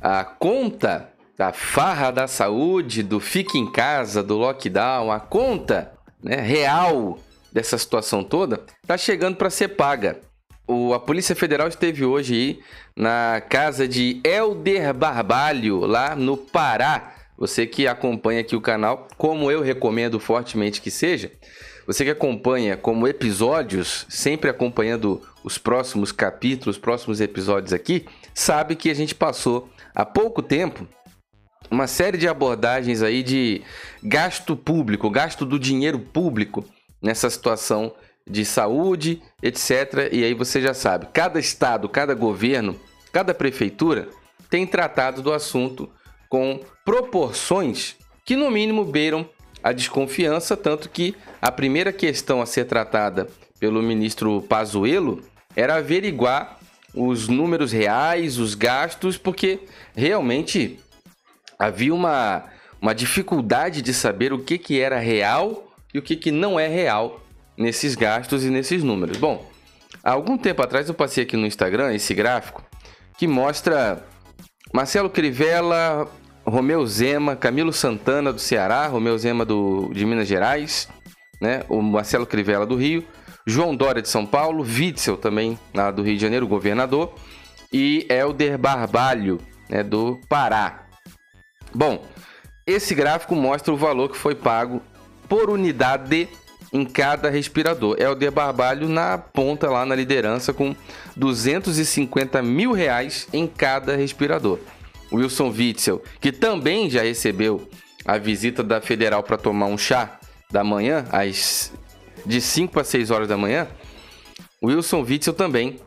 a conta da farra da saúde, do fique em casa, do lockdown, a conta né, real dessa situação toda, está chegando para ser paga. O, a Polícia Federal esteve hoje aí na casa de Elder Barbalho, lá no Pará. Você que acompanha aqui o canal, como eu recomendo fortemente que seja, você que acompanha como episódios, sempre acompanhando os próximos capítulos, os próximos episódios aqui, sabe que a gente passou há pouco tempo uma série de abordagens aí de gasto público, gasto do dinheiro público nessa situação de saúde, etc. E aí você já sabe, cada estado, cada governo, cada prefeitura tem tratado do assunto com proporções que no mínimo beiram a desconfiança, tanto que a primeira questão a ser tratada pelo ministro Pazuello era averiguar os números reais, os gastos, porque realmente havia uma, uma dificuldade de saber o que, que era real e o que, que não é real nesses gastos e nesses números. Bom, há algum tempo atrás eu passei aqui no Instagram esse gráfico que mostra Marcelo Crivella, Romeu Zema, Camilo Santana do Ceará, Romeu Zema do, de Minas Gerais, né? o Marcelo Crivella do Rio, João Dória de São Paulo, Witzel também lá do Rio de Janeiro, governador, e Helder Barbalho, né, do Pará. Bom, esse gráfico mostra o valor que foi pago por unidade em cada respirador. De Barbalho na ponta lá na liderança com 250 mil reais em cada respirador. Wilson Witzel, que também já recebeu a visita da Federal para tomar um chá da manhã, às de 5 a 6 horas da manhã, Wilson Witzel também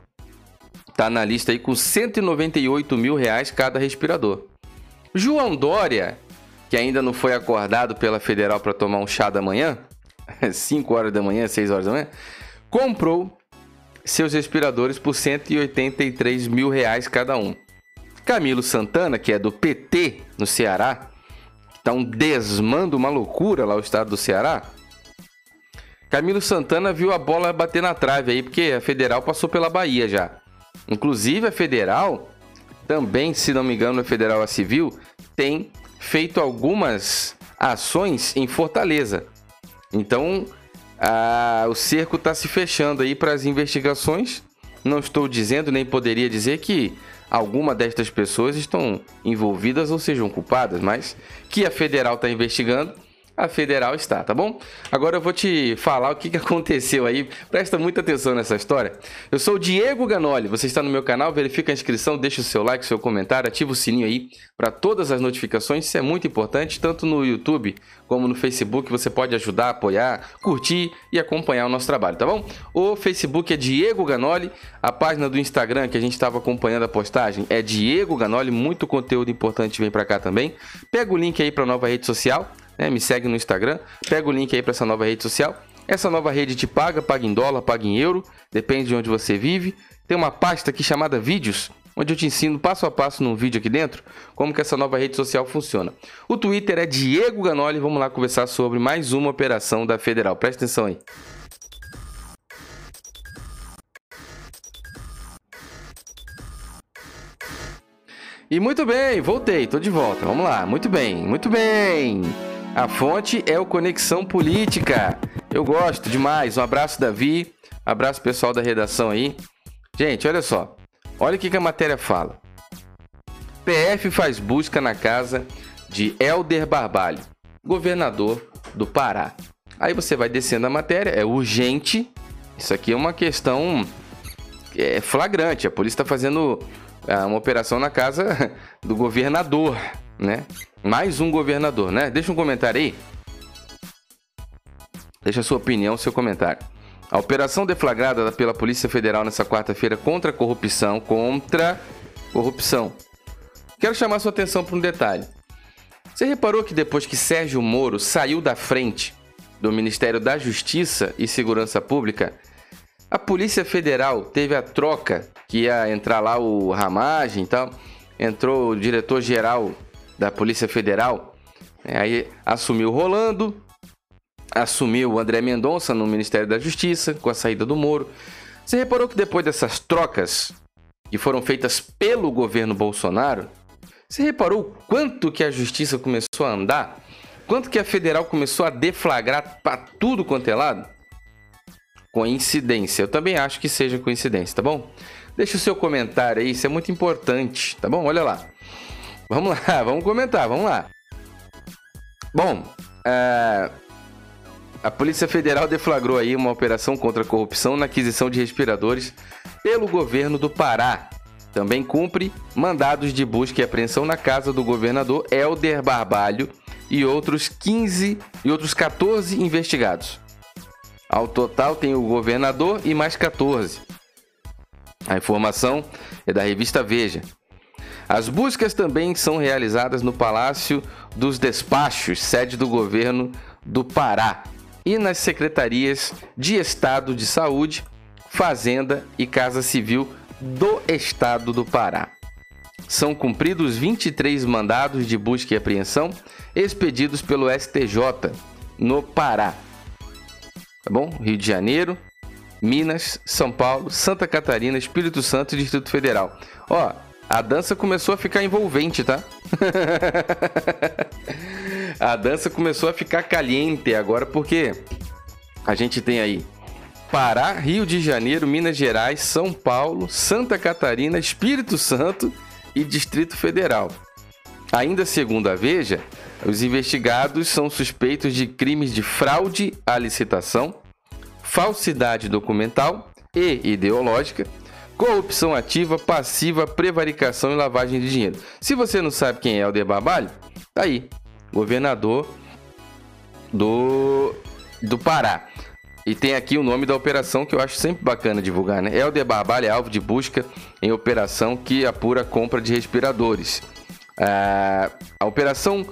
está na lista aí com 198 mil reais cada respirador. João Dória, que ainda não foi acordado pela Federal para tomar um chá da manhã, 5 horas da manhã, 6 horas da manhã, comprou seus respiradores por 183 mil reais cada um. Camilo Santana, que é do PT no Ceará, está um desmando, uma loucura lá o estado do Ceará. Camilo Santana viu a bola bater na trave aí, porque a Federal passou pela Bahia já. Inclusive a Federal, também, se não me engano, a Federal a Civil, tem feito algumas ações em Fortaleza. Então, a, o cerco está se fechando aí para as investigações. Não estou dizendo, nem poderia dizer que alguma destas pessoas estão envolvidas ou sejam culpadas, mas que a federal está investigando a federal está, tá bom? Agora eu vou te falar o que, aconteceu aí. Presta muita atenção nessa história. Eu sou o Diego Ganoli, você está no meu canal, verifica a inscrição, deixa o seu like, seu comentário, ativa o sininho aí para todas as notificações. Isso é muito importante, tanto no YouTube como no Facebook. Você pode ajudar, apoiar, curtir e acompanhar o nosso trabalho, tá bom? O Facebook é Diego Ganoli, a página do Instagram que a gente estava acompanhando a postagem é Diego Ganoli, muito conteúdo importante vem para cá também. Pega o link aí para nova rede social né? Me segue no Instagram, pega o link aí para essa nova rede social. Essa nova rede te paga, paga em dólar, paga em euro, depende de onde você vive. Tem uma pasta aqui chamada Vídeos, onde eu te ensino passo a passo num vídeo aqui dentro como que essa nova rede social funciona. O Twitter é Diego Ganoli, vamos lá conversar sobre mais uma operação da Federal. Presta atenção aí. E muito bem, voltei, tô de volta. Vamos lá, muito bem, muito bem. A fonte é o Conexão Política. Eu gosto demais. Um abraço, Davi. Abraço, pessoal da redação aí. Gente, olha só. Olha o que, que a matéria fala. PF faz busca na casa de Helder Barbalho, governador do Pará. Aí você vai descendo a matéria, é urgente. Isso aqui é uma questão é, flagrante. A polícia está fazendo é, uma operação na casa do governador né? Mais um governador, né? Deixa um comentário aí. Deixa sua opinião, seu comentário. A operação deflagrada pela Polícia Federal nessa quarta-feira contra a corrupção, contra corrupção. Quero chamar sua atenção para um detalhe. Você reparou que depois que Sérgio Moro saiu da frente do Ministério da Justiça e Segurança Pública, a Polícia Federal teve a troca que ia entrar lá o Ramagem e tal, entrou o diretor-geral da Polícia Federal. É, aí assumiu Rolando, assumiu André Mendonça no Ministério da Justiça, com a saída do Moro. Você reparou que depois dessas trocas que foram feitas pelo governo Bolsonaro, Você reparou quanto que a justiça começou a andar? Quanto que a federal começou a deflagrar para tudo quanto é lado? Coincidência. Eu também acho que seja coincidência, tá bom? Deixa o seu comentário aí, isso é muito importante, tá bom? Olha lá. Vamos lá, vamos comentar, vamos lá. Bom, é, a Polícia Federal deflagrou aí uma operação contra a corrupção na aquisição de respiradores pelo governo do Pará. Também cumpre mandados de busca e apreensão na casa do governador Helder Barbalho e outros 15 e outros 14 investigados. Ao total tem o governador e mais 14. A informação é da revista Veja. As buscas também são realizadas no Palácio dos Despachos, sede do governo do Pará, e nas secretarias de Estado de Saúde, Fazenda e Casa Civil do Estado do Pará. São cumpridos 23 mandados de busca e apreensão expedidos pelo STJ no Pará. Tá bom? Rio de Janeiro, Minas, São Paulo, Santa Catarina, Espírito Santo e Distrito Federal. Ó, a dança começou a ficar envolvente, tá? a dança começou a ficar caliente agora porque a gente tem aí Pará, Rio de Janeiro, Minas Gerais, São Paulo, Santa Catarina, Espírito Santo e Distrito Federal. Ainda segundo a Veja, os investigados são suspeitos de crimes de fraude à licitação, falsidade documental e ideológica, corrupção ativa, passiva, prevaricação e lavagem de dinheiro. Se você não sabe quem é De Barbalho, tá aí, governador do, do Pará. E tem aqui o nome da operação que eu acho sempre bacana divulgar, né? Helder Barbalho é alvo de busca em operação que apura compra de respiradores. Ah, a operação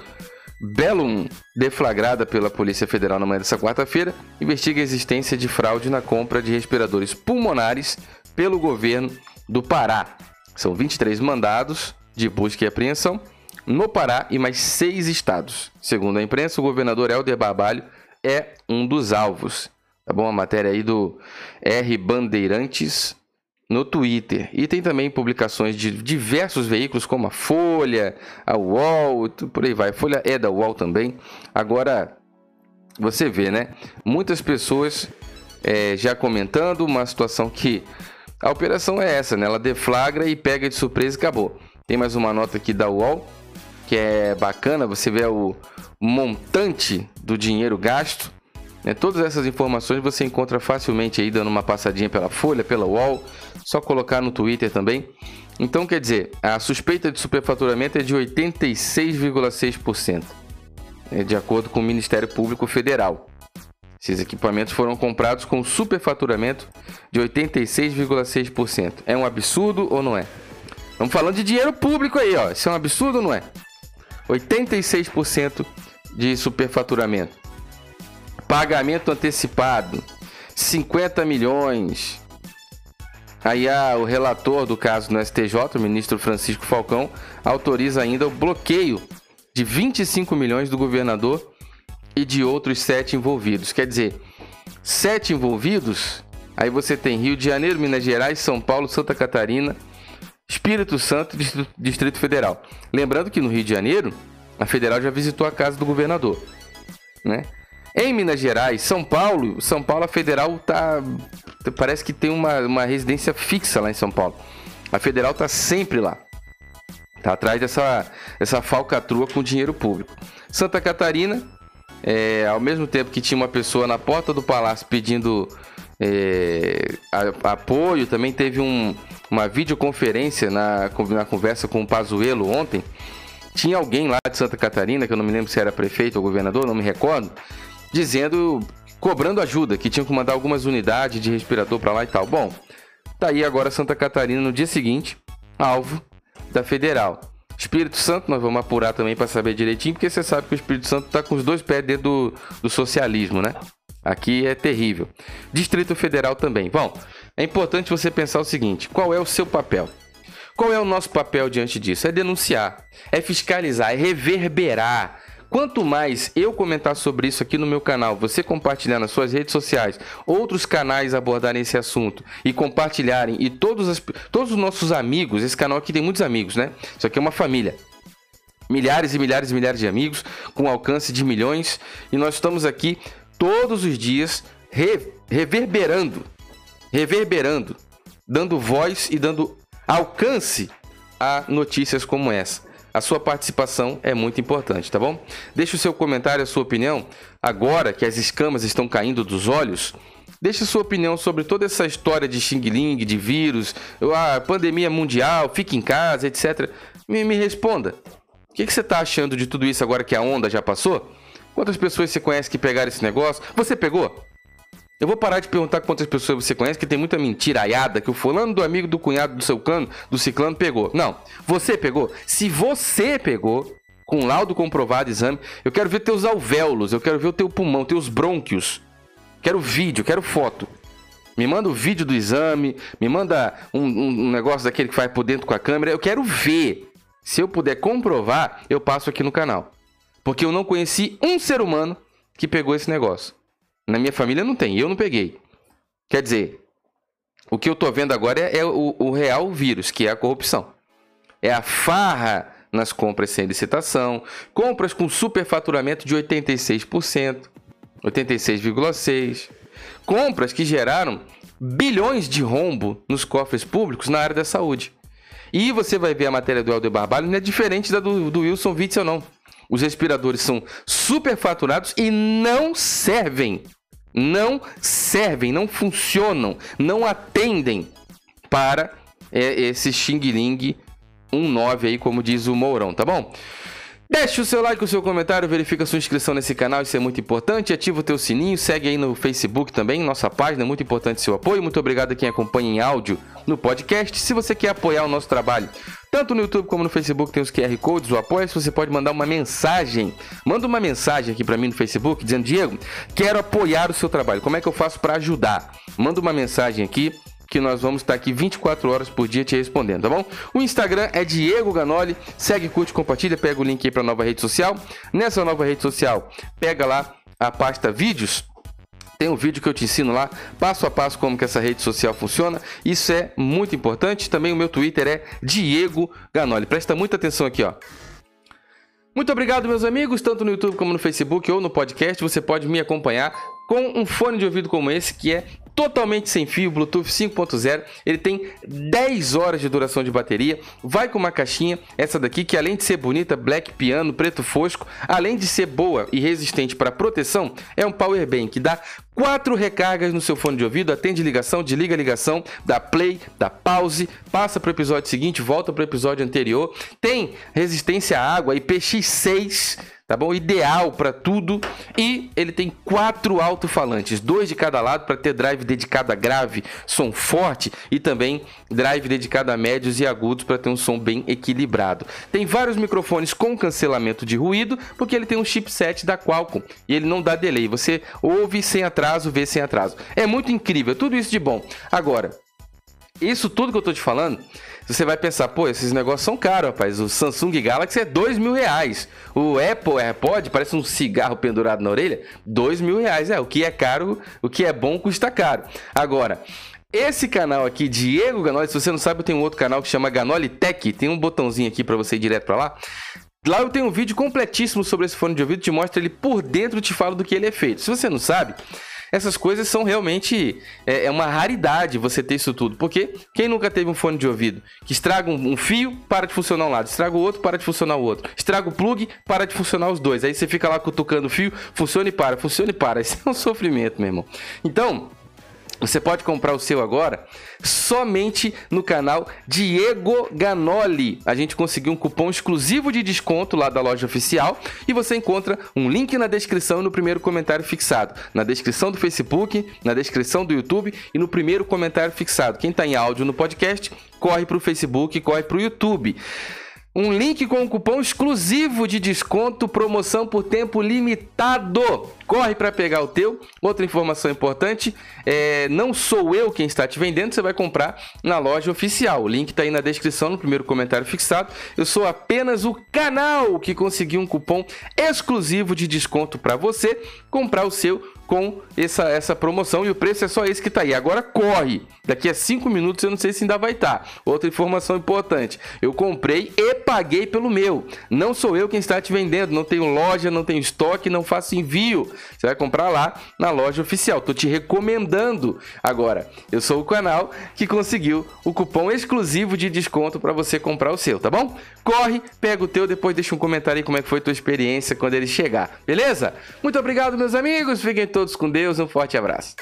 Bellum, deflagrada pela Polícia Federal na manhã dessa quarta-feira, investiga a existência de fraude na compra de respiradores pulmonares pelo governo do Pará. São 23 mandados de busca e apreensão no Pará e mais seis estados. Segundo a imprensa, o governador Helder Barbalho é um dos alvos. Tá bom? A matéria aí do R Bandeirantes no Twitter. E tem também publicações de diversos veículos, como a Folha, a UOL, por aí vai. A Folha é da UOL também. Agora, você vê, né? Muitas pessoas é, já comentando uma situação que a operação é essa, né? Ela deflagra e pega de surpresa e acabou. Tem mais uma nota aqui da UOL, que é bacana. Você vê o montante do dinheiro gasto né? Todas essas informações você encontra facilmente aí dando uma passadinha pela Folha, pela UOL, só colocar no Twitter também. Então, quer dizer, a suspeita de superfaturamento é de 86,6%, né? de acordo com o Ministério Público Federal. Esses equipamentos foram comprados com superfaturamento de 86,6%. É um absurdo ou não é? Estamos falando de dinheiro público aí, ó. Isso é um absurdo ou não é? 86% de superfaturamento. Pagamento antecipado, 50 milhões. Aí ah, o relator do caso no STJ, o ministro Francisco Falcão, autoriza ainda o bloqueio de 25 milhões do governador e de outros sete envolvidos. Quer dizer, sete envolvidos, aí você tem Rio de Janeiro, Minas Gerais, São Paulo, Santa Catarina, Espírito Santo e Distrito Federal. Lembrando que no Rio de Janeiro, a federal já visitou a casa do governador, né? Em Minas Gerais, São Paulo, São Paulo, a federal tá. Parece que tem uma, uma residência fixa lá em São Paulo. A federal tá sempre lá. Tá atrás dessa, dessa falcatrua com dinheiro público. Santa Catarina, é, ao mesmo tempo que tinha uma pessoa na porta do palácio pedindo é, apoio, também teve um, uma videoconferência na, na conversa com o Pazuello ontem. Tinha alguém lá de Santa Catarina, que eu não me lembro se era prefeito ou governador, não me recordo, dizendo, cobrando ajuda, que tinham que mandar algumas unidades de respirador para lá e tal. Bom, tá aí agora Santa Catarina no dia seguinte, alvo da Federal. Espírito Santo, nós vamos apurar também para saber direitinho, porque você sabe que o Espírito Santo está com os dois pés dentro do, do socialismo, né? Aqui é terrível. Distrito Federal também. Bom, é importante você pensar o seguinte: qual é o seu papel? Qual é o nosso papel diante disso? É denunciar, é fiscalizar, é reverberar, Quanto mais eu comentar sobre isso aqui no meu canal, você compartilhar nas suas redes sociais, outros canais abordarem esse assunto e compartilharem, e todos, as, todos os nossos amigos, esse canal aqui tem muitos amigos, né? Isso aqui é uma família. milhares e milhares e milhares de amigos, com alcance de milhões, e nós estamos aqui todos os dias re reverberando, reverberando, dando voz e dando alcance a notícias como essa. A sua participação é muito importante, tá bom? Deixe o seu comentário, a sua opinião. Agora que as escamas estão caindo dos olhos, deixe sua opinião sobre toda essa história de Xing Ling, de vírus, a pandemia mundial, fique em casa, etc. Me, me responda. O que, que você está achando de tudo isso agora que a onda já passou? Quantas pessoas você conhece que pegaram esse negócio? Você pegou? Eu vou parar de perguntar quantas pessoas você conhece, que tem muita mentiraiada que o fulano do amigo do cunhado do seu cano, do ciclano, pegou. Não, você pegou. Se você pegou, com laudo comprovado, exame, eu quero ver teus alvéolos, eu quero ver o teu pulmão, teus brônquios. Quero vídeo, quero foto. Me manda o vídeo do exame, me manda um, um, um negócio daquele que faz por dentro com a câmera. Eu quero ver. Se eu puder comprovar, eu passo aqui no canal. Porque eu não conheci um ser humano que pegou esse negócio. Na minha família não tem, eu não peguei. Quer dizer, o que eu tô vendo agora é, é o, o real vírus, que é a corrupção. É a farra nas compras sem licitação, compras com superfaturamento de 86%, 86,6%, compras que geraram bilhões de rombo nos cofres públicos na área da saúde. E você vai ver a matéria do Helder Barbalho, não é diferente da do, do Wilson Witzel, não. Os respiradores são superfaturados e não servem não servem, não funcionam, não atendem para é, esse Xing Ling 19 aí, como diz o Mourão, tá bom? Deixe o seu like, o seu comentário, verifica a sua inscrição nesse canal, isso é muito importante. Ativa o teu sininho, segue aí no Facebook também, nossa página, é muito importante seu apoio. Muito obrigado a quem acompanha em áudio no podcast. Se você quer apoiar o nosso trabalho, tanto no YouTube como no Facebook tem os QR Codes, o apoio, você pode mandar uma mensagem. Manda uma mensagem aqui para mim no Facebook dizendo: "Diego, quero apoiar o seu trabalho. Como é que eu faço para ajudar?". Manda uma mensagem aqui que nós vamos estar aqui 24 horas por dia te respondendo, tá bom? O Instagram é Diego Ganoli, segue, curte, compartilha, pega o link aí para nova rede social. Nessa nova rede social, pega lá a pasta vídeos, tem um vídeo que eu te ensino lá, passo a passo, como que essa rede social funciona. Isso é muito importante. Também o meu Twitter é Diego Ganoli. Presta muita atenção aqui, ó. Muito obrigado, meus amigos, tanto no YouTube como no Facebook ou no podcast. Você pode me acompanhar com um fone de ouvido como esse, que é totalmente sem fio, Bluetooth 5.0. Ele tem 10 horas de duração de bateria. Vai com uma caixinha, essa daqui, que além de ser bonita, black piano, preto fosco, além de ser boa e resistente para proteção, é um power bank que dá quatro recargas no seu fone de ouvido, atende ligação, desliga ligação, dá play, dá pause, passa para o episódio seguinte, volta para o episódio anterior. Tem resistência à água, IPX6 tá bom? Ideal para tudo. E ele tem quatro alto-falantes, dois de cada lado para ter drive dedicado a grave, som forte e também drive dedicado a médios e agudos para ter um som bem equilibrado. Tem vários microfones com cancelamento de ruído, porque ele tem um chipset da Qualcomm e ele não dá delay. Você ouve sem atraso, vê sem atraso. É muito incrível, tudo isso de bom. Agora, isso tudo que eu tô te falando você vai pensar, pô, esses negócios são caros, rapaz. O Samsung Galaxy é dois mil reais. O Apple AirPod parece um cigarro pendurado na orelha, dois mil reais. É, o que é caro, o que é bom custa caro. Agora, esse canal aqui, Diego Ganoli, se você não sabe, eu tenho um outro canal que chama Ganoli Tech. Tem um botãozinho aqui para você ir direto para lá. Lá eu tenho um vídeo completíssimo sobre esse fone de ouvido, te mostra ele por dentro, te falo do que ele é feito. Se você não sabe, essas coisas são realmente é, é, uma raridade você ter isso tudo. Porque quem nunca teve um fone de ouvido que estraga um, um, fio, para de funcionar um lado, estraga o outro, para de funcionar o outro, estraga o plug, para de funcionar os dois. Aí você fica lá cutucando o fio, funciona e para, funciona e para. Isso é um sofrimento, meu irmão. Então, você pode comprar o seu agora somente no canal Diego Ganoli. A gente conseguiu um cupom exclusivo de desconto lá da loja oficial e você encontra um link na descrição e no primeiro comentário fixado. Na descrição do Facebook, na descrição do YouTube e no primeiro comentário fixado. Quem está em áudio no podcast, corre para o Facebook, corre para o YouTube um link com um cupom exclusivo de desconto, promoção por tempo limitado. Corre para pegar o teu. Outra informação importante: é, não sou eu quem está te vendendo, você vai comprar na loja oficial. O link está aí na descrição, no primeiro comentário fixado. Eu sou apenas o canal que conseguiu um cupom exclusivo de desconto para você comprar o seu com essa, essa promoção e o preço é só esse que tá aí. Agora corre! Daqui a 5 minutos eu não sei se ainda vai estar. Tá. Outra informação importante: eu comprei e paguei pelo meu. Não sou eu quem está te vendendo, não tenho loja, não tenho estoque, não faço envio. Você vai comprar lá na loja oficial. Tô te recomendando. Agora, eu sou o canal que conseguiu o cupom exclusivo de desconto para você comprar o seu, tá bom? Corre, pega o teu, depois deixa um comentário aí como é que foi a tua experiência quando ele chegar. Beleza? Muito obrigado, meus amigos. Fiquem todos com Deus, um forte abraço.